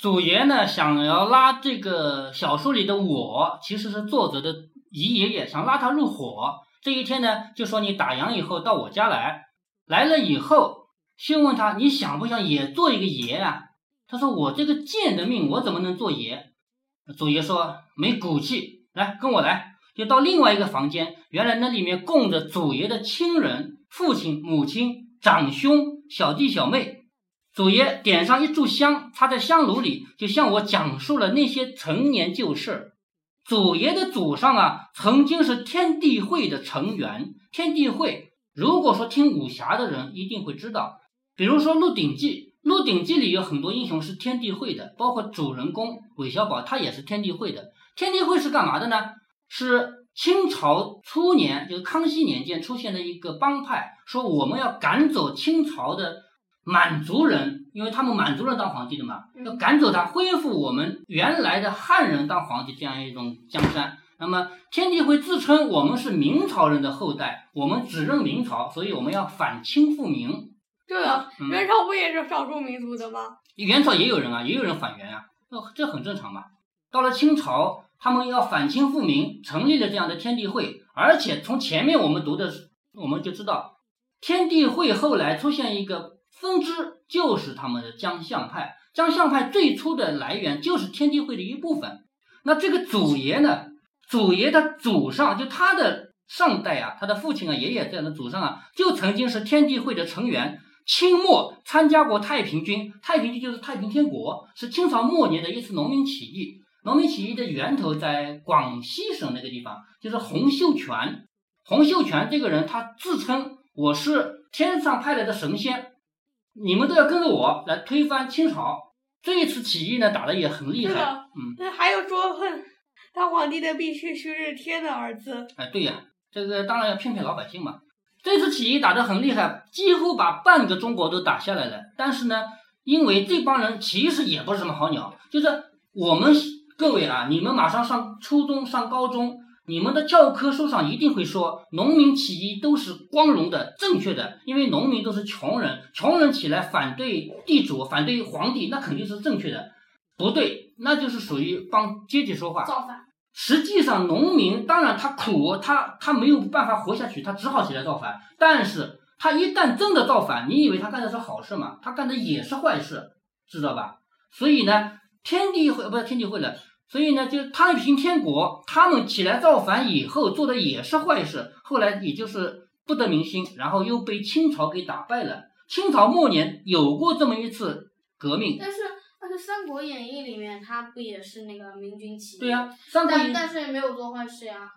祖爷呢想要拉这个小说里的我，其实是作者的姨爷爷，想拉他入伙。这一天呢，就说你打烊以后到我家来，来了以后，先问他你想不想也做一个爷啊？他说我这个贱的命，我怎么能做爷？祖爷说没骨气，来跟我来，就到另外一个房间，原来那里面供着祖爷的亲人，父亲、母亲、长兄、小弟、小妹。祖爷点上一炷香，插在香炉里，就向我讲述了那些陈年旧事。祖爷的祖上啊，曾经是天地会的成员。天地会，如果说听武侠的人一定会知道，比如说《鹿鼎记》，《鹿鼎记》里有很多英雄是天地会的，包括主人公韦小宝，他也是天地会的。天地会是干嘛的呢？是清朝初年，就是康熙年间出现的一个帮派，说我们要赶走清朝的。满族人，因为他们满族人当皇帝的嘛，要赶走他，恢复我们原来的汉人当皇帝这样一种江山。那么天地会自称我们是明朝人的后代，我们只认明朝，所以我们要反清复明。对啊，元朝不也是少数民族的吗？元朝也有人啊，也有人反元啊，那这很正常嘛。到了清朝，他们要反清复明，成立了这样的天地会，而且从前面我们读的，我们就知道天地会后来出现一个。分支就是他们的江相派，江相派最初的来源就是天地会的一部分。那这个祖爷呢？祖爷的祖上就他的上代啊，他的父亲啊、爷爷这样的祖上啊，就曾经是天地会的成员。清末参加过太平军，太平军就是太平天国，是清朝末年的一次农民起义。农民起义的源头在广西省那个地方，就是洪秀全。洪秀全这个人，他自称我是天上派来的神仙。你们都要跟着我来推翻清朝。这一次起义呢，打的也很厉害。嗯，那还有说，哼，当皇帝的必须须是天的儿子。哎，对呀，这个当然要骗骗老百姓嘛。这次起义打得很厉害，几乎把半个中国都打下来了。但是呢，因为这帮人其实也不是什么好鸟，就是我们各位啊，你们马上上初中、上高中。你们的教科书上一定会说，农民起义都是光荣的、正确的，因为农民都是穷人，穷人起来反对地主、反对皇帝，那肯定是正确的。不对，那就是属于帮阶级说话。造反。实际上，农民当然他苦，他他没有办法活下去，他只好起来造反。但是他一旦真的造反，你以为他干的是好事吗？他干的也是坏事，知道吧？所以呢，天地会不是天地会了。所以呢，就是太平天国，他们起来造反以后做的也是坏事，后来也就是不得民心，然后又被清朝给打败了。清朝末年有过这么一次革命，但是但是《三国演义》里面他不也是那个明军起义？对呀，三国但但是也没有做坏事呀。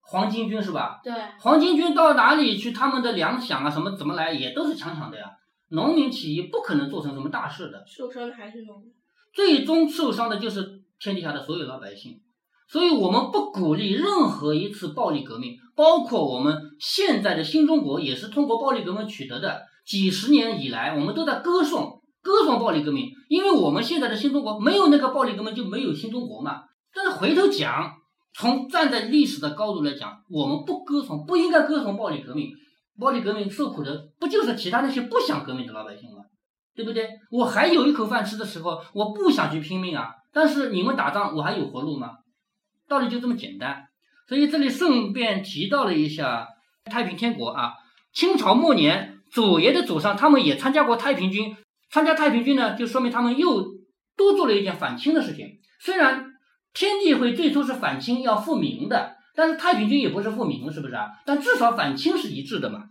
黄巾军是吧？对。黄巾军到哪里去？他们的粮饷啊，什么怎么来，也都是强抢的呀。农民起义不可能做成什么大事的。受伤的还是农民。最终受伤的就是。天底下的所有老百姓，所以我们不鼓励任何一次暴力革命，包括我们现在的新中国也是通过暴力革命取得的。几十年以来，我们都在歌颂歌颂暴力革命，因为我们现在的新中国没有那个暴力革命就没有新中国嘛。但是回头讲，从站在历史的高度来讲，我们不歌颂，不应该歌颂暴力革命。暴力革命受苦的不就是其他那些不想革命的老百姓吗？对不对？我还有一口饭吃的时候，我不想去拼命啊。但是你们打仗，我还有活路吗？道理就这么简单。所以这里顺便提到了一下太平天国啊。清朝末年，祖爷的祖上他们也参加过太平军。参加太平军呢，就说明他们又多做了一件反清的事情。虽然天地会最初是反清要复明的，但是太平军也不是复明，是不是啊？但至少反清是一致的嘛。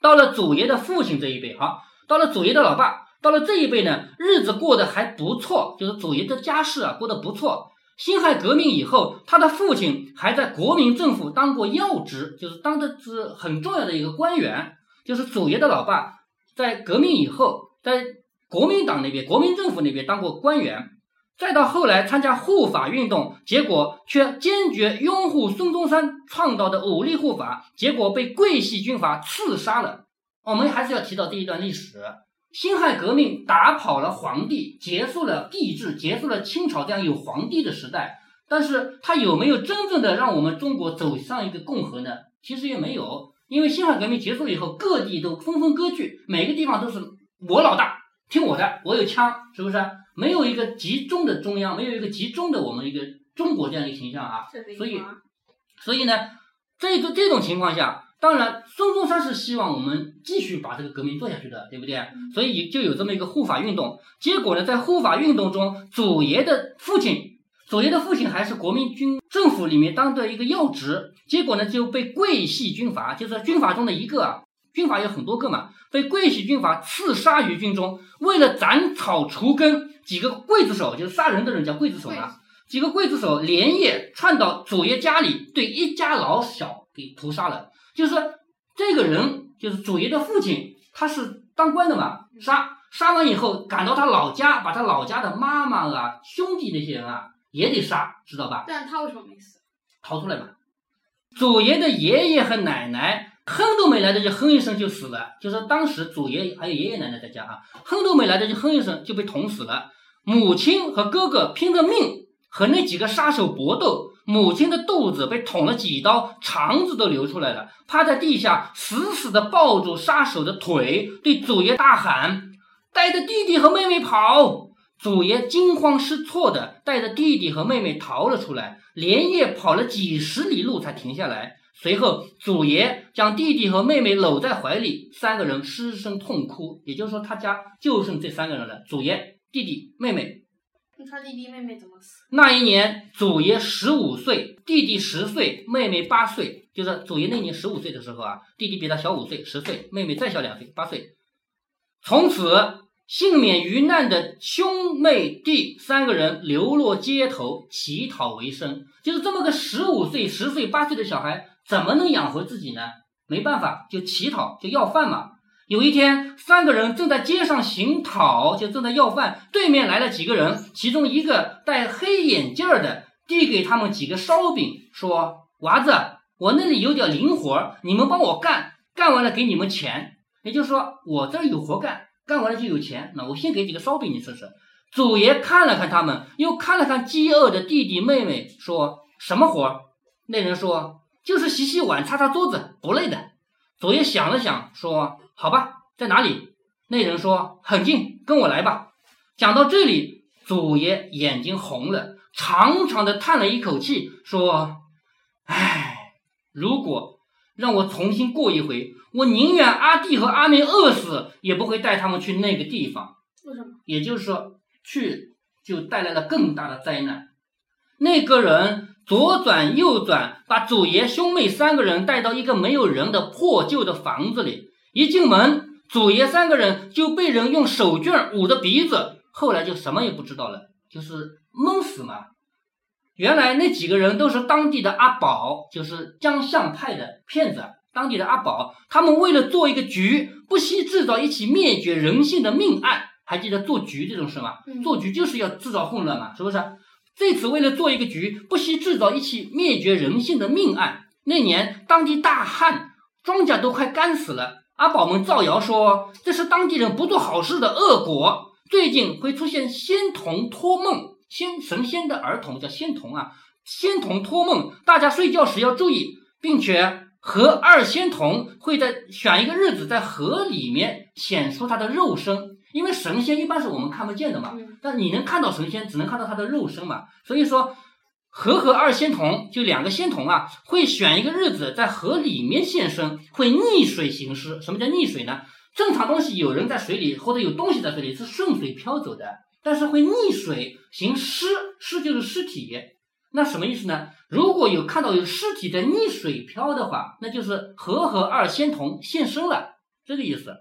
到了祖爷的父亲这一辈，好，到了祖爷的老爸。到了这一辈呢，日子过得还不错，就是祖爷的家世啊，过得不错。辛亥革命以后，他的父亲还在国民政府当过要职，就是当的是很重要的一个官员。就是祖爷的老爸在革命以后，在国民党那边、国民政府那边当过官员，再到后来参加护法运动，结果却坚决拥护孙中山创造的武力护法，结果被桂系军阀刺杀了。我们还是要提到这一段历史。辛亥革命打跑了皇帝，结束了帝制，结束了清朝这样有皇帝的时代。但是它有没有真正的让我们中国走上一个共和呢？其实也没有，因为辛亥革命结束以后，各地都纷纷割据，每个地方都是我老大，听我的，我有枪，是不是？没有一个集中的中央，没有一个集中的我们一个中国这样一个形象啊。所以所以呢，这个这种情况下，当然孙中山是希望我们继续把这个革命做下去的，对不对？所以就有这么一个护法运动。结果呢，在护法运动中，祖爷的父亲，祖爷的父亲还是国民军政府里面当的一个要职，结果呢就被桂系军阀，就是军阀中的一个啊，军阀有很多个嘛，被桂系军阀刺杀于军中。为了斩草除根，几个刽子手就是杀人的人叫刽子手嘛，几个刽子手连夜窜到祖爷家里，对一家老小给屠杀了。就是说这个人就是祖爷的父亲，他是当官的嘛，杀杀完以后赶到他老家，把他老家的妈妈啊、兄弟那些人啊也得杀，知道吧？但他为什么没死？逃出来嘛。祖爷的爷爷和奶奶哼都没来得及哼一声就死了，就是当时祖爷还有爷爷奶奶在家啊，哼都没来得及哼一声就被捅死了。母亲和哥哥拼着命和那几个杀手搏斗，母亲的肚子被捅了几刀，肠子都流出来了，趴在地下死死地抱住杀手的腿，对祖爷大喊：“带着弟弟和妹妹跑！”祖爷惊慌失措地带着弟弟和妹妹逃了出来，连夜跑了几十里路才停下来。随后，祖爷将弟弟和妹妹搂在怀里，三个人失声痛哭。也就是说，他家就剩这三个人了：祖爷、弟弟、妹妹。那他弟弟妹妹怎么死？那一年，祖爷十五岁，弟弟十岁，妹妹八岁。就是祖爷那年十五岁的时候啊，弟弟比他小五岁，十岁，妹妹再小两岁，八岁。从此，幸免于难的兄妹弟三个人流落街头，乞讨为生。就是这么个十五岁、十岁、八岁的小孩，怎么能养活自己呢？没办法，就乞讨，就要饭嘛。有一天，三个人正在街上行讨，就正在要饭。对面来了几个人，其中一个戴黑眼镜的递给他们几个烧饼，说：“娃子，我那里有点零活，你们帮我干，干完了给你们钱。也就是说，我这儿有活干，干完了就有钱。那我先给几个烧饼你吃吃。”祖爷看了看他们，又看了看饥饿的弟弟妹妹，说什么活？那人说：“就是洗洗碗、擦擦桌子，不累的。”祖爷想了想，说：“好吧，在哪里？”那人说：“很近，跟我来吧。”讲到这里，祖爷眼睛红了，长长的叹了一口气，说：“唉，如果让我重新过一回，我宁愿阿弟和阿妹饿死，也不会带他们去那个地方。为什么？也就是说，去就带来了更大的灾难。那个人左转右转，把祖爷兄妹三个人带到一个没有人的破旧的房子里。一进门，祖爷三个人就被人用手绢捂着鼻子，后来就什么也不知道了，就是闷死嘛。原来那几个人都是当地的阿宝，就是江相派的骗子，当地的阿宝。他们为了做一个局，不惜制造一起灭绝人性的命案。还记得做局这种事吗？嗯做局就是要制造混乱嘛，是不是？这次为了做一个局，不惜制造一起灭绝人性的命案。那年当地大旱，庄稼都快干死了。阿宝们造谣说这是当地人不做好事的恶果。最近会出现仙童托梦，仙神仙的儿童叫仙童啊，仙童托梦，大家睡觉时要注意，并且和二仙童会在选一个日子在河里面显出他的肉身，因为神仙一般是我们看不见的嘛，嗯但你能看到神仙，只能看到他的肉身嘛。所以说，河和二仙童就两个仙童啊，会选一个日子在河里面现身，会逆水行尸。什么叫逆水呢？正常东西有人在水里，或者有东西在水里是顺水漂走的，但是会逆水行尸，尸就是尸体。那什么意思呢？如果有看到有尸体在逆水漂的话，那就是河和二仙童现身了，这个意思。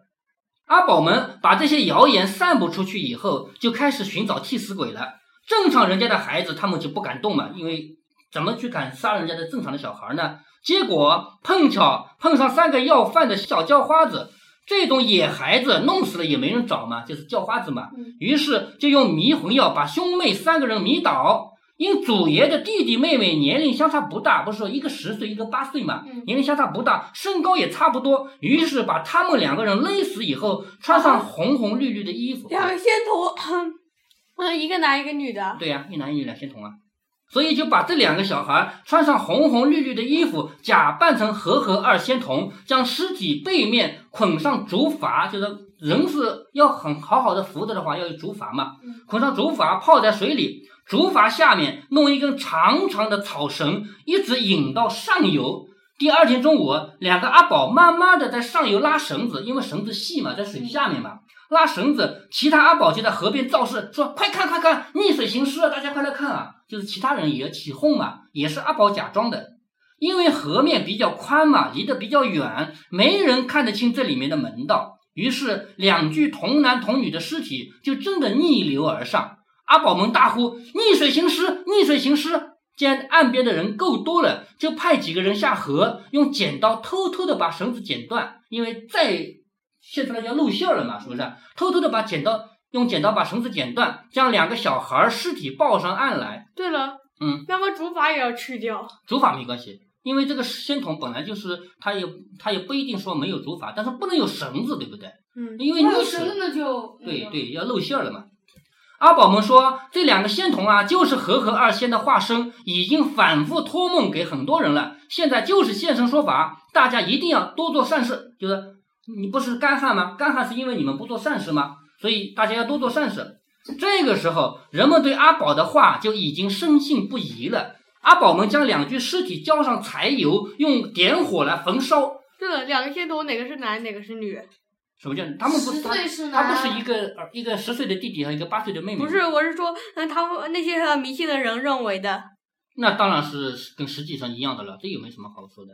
阿宝们把这些谣言散布出去以后，就开始寻找替死鬼了。正常人家的孩子，他们就不敢动嘛，因为怎么去敢杀人家的正常的小孩呢？结果碰巧碰上三个要饭的小叫花子，这种野孩子弄死了也没人找嘛，就是叫花子嘛。嗯于是就用迷魂药把兄妹三个人迷倒。因祖爷的弟弟妹妹年龄相差不大，不是说一个十岁一个八岁嘛，嗯年龄相差不大，身高也差不多。于是把他们两个人勒死以后，穿上红红绿绿的衣服。两个仙童，嗯，一个男一个女的，对呀、一男一女两仙童啊。所以就把这两个小孩穿上红红绿绿的衣服，假扮成和和二仙童，将尸体背面捆上竹筏，就是人是要很好好的扶着的话，要有竹筏嘛嗯，捆上竹筏泡在水里，竹筏下面弄一根长长的草绳，一直引到上游。第二天中午，两个阿宝慢慢的在上游拉绳子，因为绳子细嘛，在水下面嘛，拉绳子。其他阿宝就在河边造势，说：“快看，快看，逆水行尸啊！大家快来看啊！”就是其他人也起哄嘛，也是阿宝假装的。因为河面比较宽嘛，离得比较远，没人看得清这里面的门道。于是，两具童男童女的尸体就真的逆流而上。阿宝们大呼：“逆水行尸！逆水行尸！”既然岸边的人够多了，就派几个人下河，用剪刀偷偷的把绳子剪断，因为再现出来就要露馅儿了嘛，是不是？偷偷的把剪刀用剪刀把绳子剪断，将两个小孩儿尸体抱上岸来。对了，嗯，那么竹筏也要去掉。竹筏没关系，因为这个仙童本来就是他也他也不一定说没有竹筏，但是不能有绳子，对不对？嗯，因为那溺水，绳子那就对，对，要露馅儿了嘛。阿宝们说，这两个仙童啊，就是和合二仙的化身，已经反复托梦给很多人了，现在就是现身说法，大家一定要多做善事。就是你不是干旱吗？干旱是因为你们不做善事吗？所以大家要多做善事。这个时候，人们对阿宝的话就已经深信不疑了。阿宝们将两具尸体浇上柴油，用点火来焚烧。对了，两个仙童哪个是男，哪个是女？什么叫他们不是他他不是一个儿一个十岁的弟弟和一个八岁的妹妹？不是，我是说，嗯，他们那些呃迷信的人认为的。那当然是跟实际上一样的了，这也没什么好说的。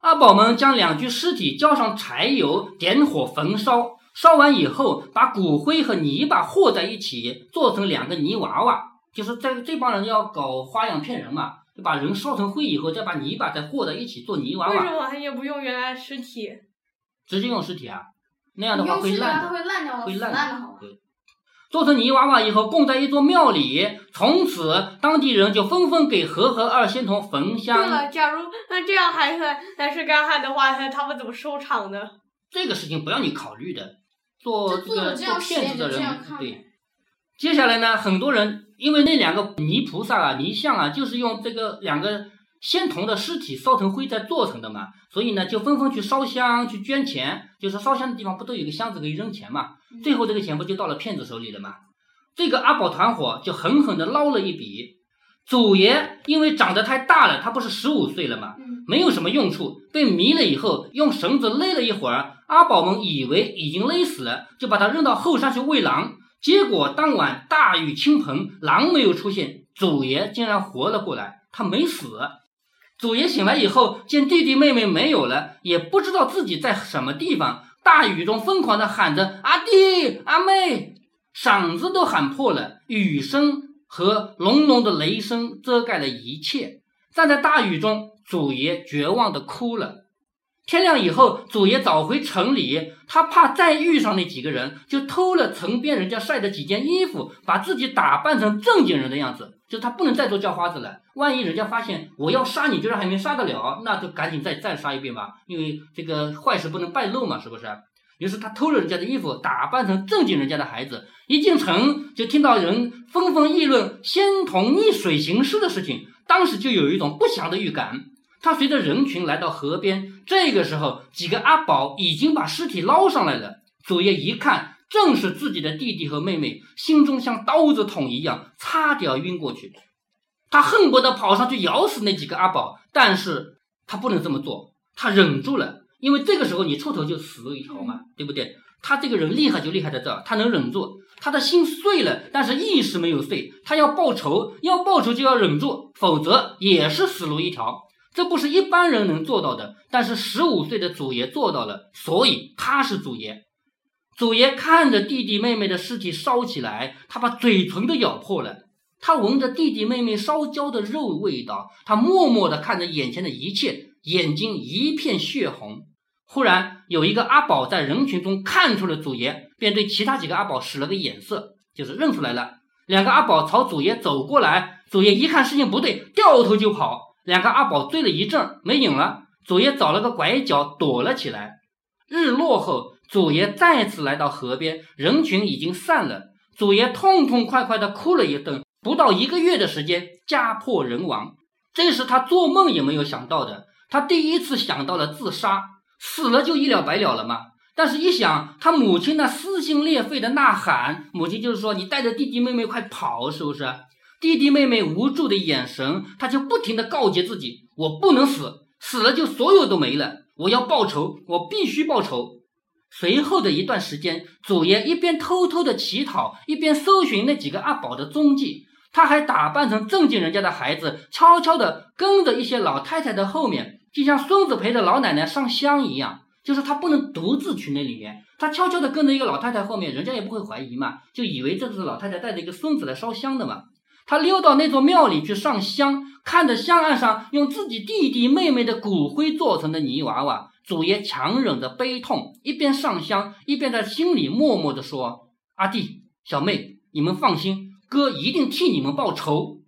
阿宝们将两具尸体浇上柴油，点火焚烧。烧完以后，把骨灰和泥巴和在一起，做成两个泥娃娃。就是在这帮人要搞花样骗人嘛，就把人烧成灰以后，再把泥巴再和在一起做泥娃娃为什娃，么还也不用原来尸体？直接用尸体啊，那样的话会烂的。会烂掉的，会烂烂的好吧？对，做成泥娃娃以后，供在一座庙里。从此，当地人就纷纷给和合二仙童焚香。对了，假如那这样还是还是干旱的话，那他们怎么收场呢？这个事情不要你考虑的，做这个做骗子的人对。接下来呢，很多人因为那两个泥菩萨啊、泥像啊，就是用这个两个仙童的尸体烧成灰再做成的嘛，所以呢，就纷纷去烧香、去捐钱。就是烧香的地方不都有个箱子可以扔钱嘛？嗯最后这个钱不就到了骗子手里了吗？这个阿宝团伙就狠狠的捞了一笔。祖爷因为长得太大了，他不是十五岁了吗？嗯，没有什么用处，被迷了以后，用绳子勒了一会儿，阿宝们以为已经勒死了，就把他扔到后山去喂狼。结果当晚大雨倾盆，狼没有出现，祖爷竟然活了过来，他没死。祖爷醒来以后，见弟弟妹妹没有了，也不知道自己在什么地方，大雨中疯狂地喊着“阿弟、阿妹”，嗓子都喊破了，雨声和隆隆的雷声遮盖了一切。站在大雨中，祖爷绝望地哭了。天亮以后，祖爷早回城里，他怕再遇上那几个人，就偷了城边人家晒的几件衣服，把自己打扮成正经人的样子，就是他不能再做叫花子了。万一人家发现我要杀你，居然还没杀得了，那就赶紧再再杀一遍吧，因为这个坏事不能败露嘛，是不是？于是他偷了人家的衣服，打扮成正经人家的孩子，一进城就听到人纷纷议论仙童逆水行尸的事情，当时就有一种不祥的预感。他随着人群来到河边，这个时候，几个阿宝已经把尸体捞上来了。祖爷一看，正是自己的弟弟和妹妹，心中像刀子捅一样，差点晕过去。他恨不得跑上去咬死那几个阿宝，但是他不能这么做，他忍住了，因为这个时候你出头就死路一条嘛，对不对？他这个人厉害就厉害在这儿，他能忍住，他的心碎了，但是意识没有碎，他要报仇，要报仇就要忍住，否则也是死路一条。这不是一般人能做到的，但是十五岁的祖爷做到了，所以他是祖爷。祖爷看着弟弟妹妹的尸体烧起来，他把嘴唇都咬破了。他闻着弟弟妹妹烧焦的肉味道，他默默地看着眼前的一切，眼睛一片血红。忽然，有一个阿宝在人群中看出了祖爷，便对其他几个阿宝使了个眼色，就是认出来了。两个阿宝朝祖爷走过来，祖爷一看事情不对，掉头就跑。两个阿宝追了一阵，没影了。祖爷找了个拐角躲了起来。日落后，祖爷再次来到河边，人群已经散了。祖爷痛痛快快地哭了一顿，不到一个月的时间，家破人亡。这是他做梦也没有想到的。他第一次想到了自杀，死了就一了百了了吗？但是，一想他母亲那撕心裂肺的呐喊，母亲就是说：“你带着弟弟妹妹快跑，是不是？”弟弟妹妹无助的眼神，他就不停的告诫自己：“我不能死，死了就所有都没了。我要报仇，我必须报仇。”随后的一段时间，祖爷一边偷偷的乞讨，一边搜寻那几个阿宝的踪迹。他还打扮成正经人家的孩子，悄悄的跟着一些老太太的后面，就像孙子陪着老奶奶上香一样。就是他不能独自去那里面，他悄悄地跟着一个老太太后面，人家也不会怀疑嘛，就以为这是老太太带着一个孙子来烧香的嘛。他溜到那座庙里去上香，看着香案上用自己弟弟妹妹的骨灰做成的泥娃娃，祖爷强忍着悲痛，一边上香，一边在心里默默地说：“阿弟、小妹，你们放心，哥一定替你们报仇。”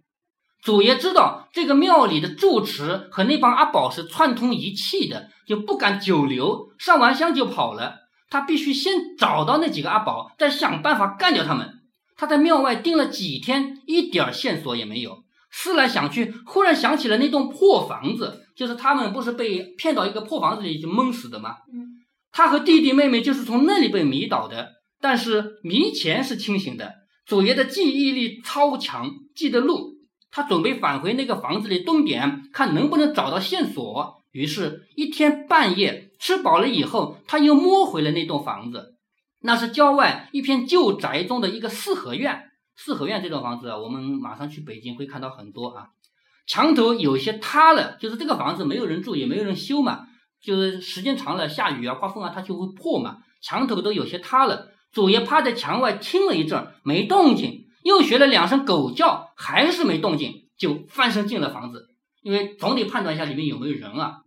祖爷知道这个庙里的住持和那帮阿宝是串通一气的，就不敢久留，上完香就跑了。他必须先找到那几个阿宝，再想办法干掉他们。他在庙外盯了几天，一点线索也没有。思来想去，忽然想起了那栋破房子，就是他们不是被骗到一个破房子里就闷死的吗？嗯，他和弟弟妹妹就是从那里被迷倒的。但是迷前是清醒的，祖爷的记忆力超强，记得路。他准备返回那个房子里蹲点，看能不能找到线索。于是，一天半夜吃饱了以后，他又摸回了那栋房子。那是郊外一片旧宅中的一个四合院。四合院这种房子啊，我们马上去北京会看到很多啊。墙头有些塌了，就是这个房子没有人住，也没有人修嘛。就是时间长了，下雨啊、刮风啊，它就会破嘛。墙头都有些塌了。祖爷趴在墙外听了一阵，没动静。又学了两声狗叫，还是没动静，就翻身进了房子。因为总得判断一下里面有没有人啊。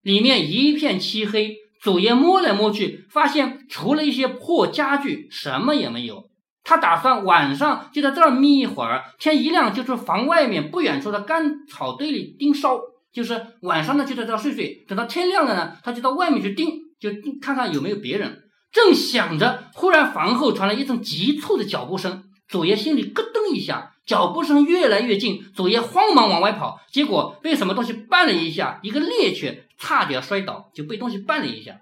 里面一片漆黑，祖爷摸来摸去，发现除了一些破家具，什么也没有。他打算晚上就在这儿眯一会儿，天一亮就去房外面不远处的干草堆里盯梢。就是晚上呢就在这儿睡睡，等到天亮了呢，他就到外面去盯，就看看有没有别人。正想着，忽然房后传来一阵急促的脚步声。祖爷心里咯噔一下，脚步声越来越近，祖爷慌忙往外跑，结果被什么东西绊了一下，一个趔趄，差点摔倒，就被东西绊了一下。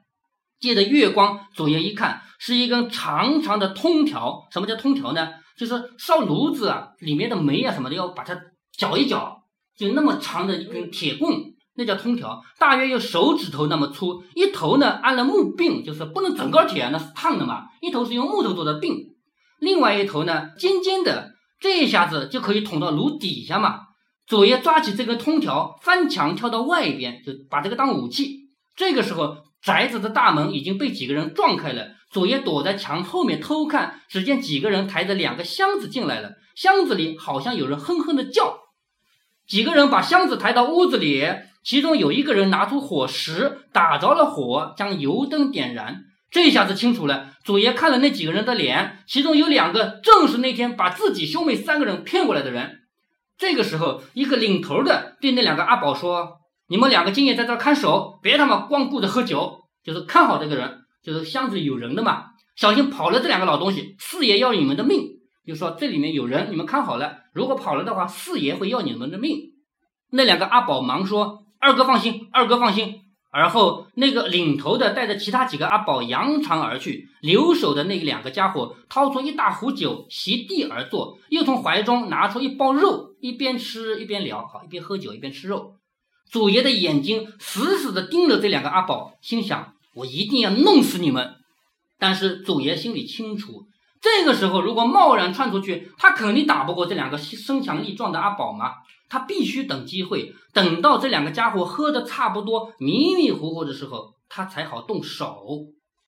借着月光，祖爷一看，是一根长长的通条。什么叫通条呢？就是烧炉子啊，里面的煤啊什么的，要把它搅一搅，就那么长的一根铁棍，那叫通条，大约有手指头那么粗，一头呢安了木柄，就是不能整个铁，那是烫的嘛，一头是用木头做的柄。另外一头呢，尖尖的，这一下子就可以捅到炉底下嘛。祖爷抓起这根通条，翻墙跳到外边，就把这个当武器。这个时候，宅子的大门已经被几个人撞开了。祖爷躲在墙后面偷看，只见几个人抬着两个箱子进来了，箱子里好像有人哼哼的叫。几个人把箱子抬到屋子里，其中有一个人拿出火石，打着了火，将油灯点燃。这下子清楚了，祖爷看了那几个人的脸，其中有两个正是那天把自己兄妹三个人骗过来的人。这个时候，一个领头的对那两个阿宝说：“你们两个今夜在这看守，别他妈光顾着喝酒，就是看好这个人，就是箱子里有人的嘛，小心跑了这两个老东西，四爷要你们的命。就说这里面有人，你们看好了，如果跑了的话，四爷会要你们的命。”那两个阿宝忙说：“二哥放心，二哥放心。”而后，那个领头的带着其他几个阿宝扬长而去，留守的那两个家伙掏出一大壶酒，席地而坐，又从怀中拿出一包肉，一边吃一边聊，好，一边喝酒一边吃肉。祖爷的眼睛死死地盯着这两个阿宝，心想：我一定要弄死你们。但是祖爷心里清楚，这个时候如果贸然窜出去，他肯定打不过这两个身强力壮的阿宝嘛。他必须等机会，等到这两个家伙喝的差不多、迷迷糊糊的时候，他才好动手。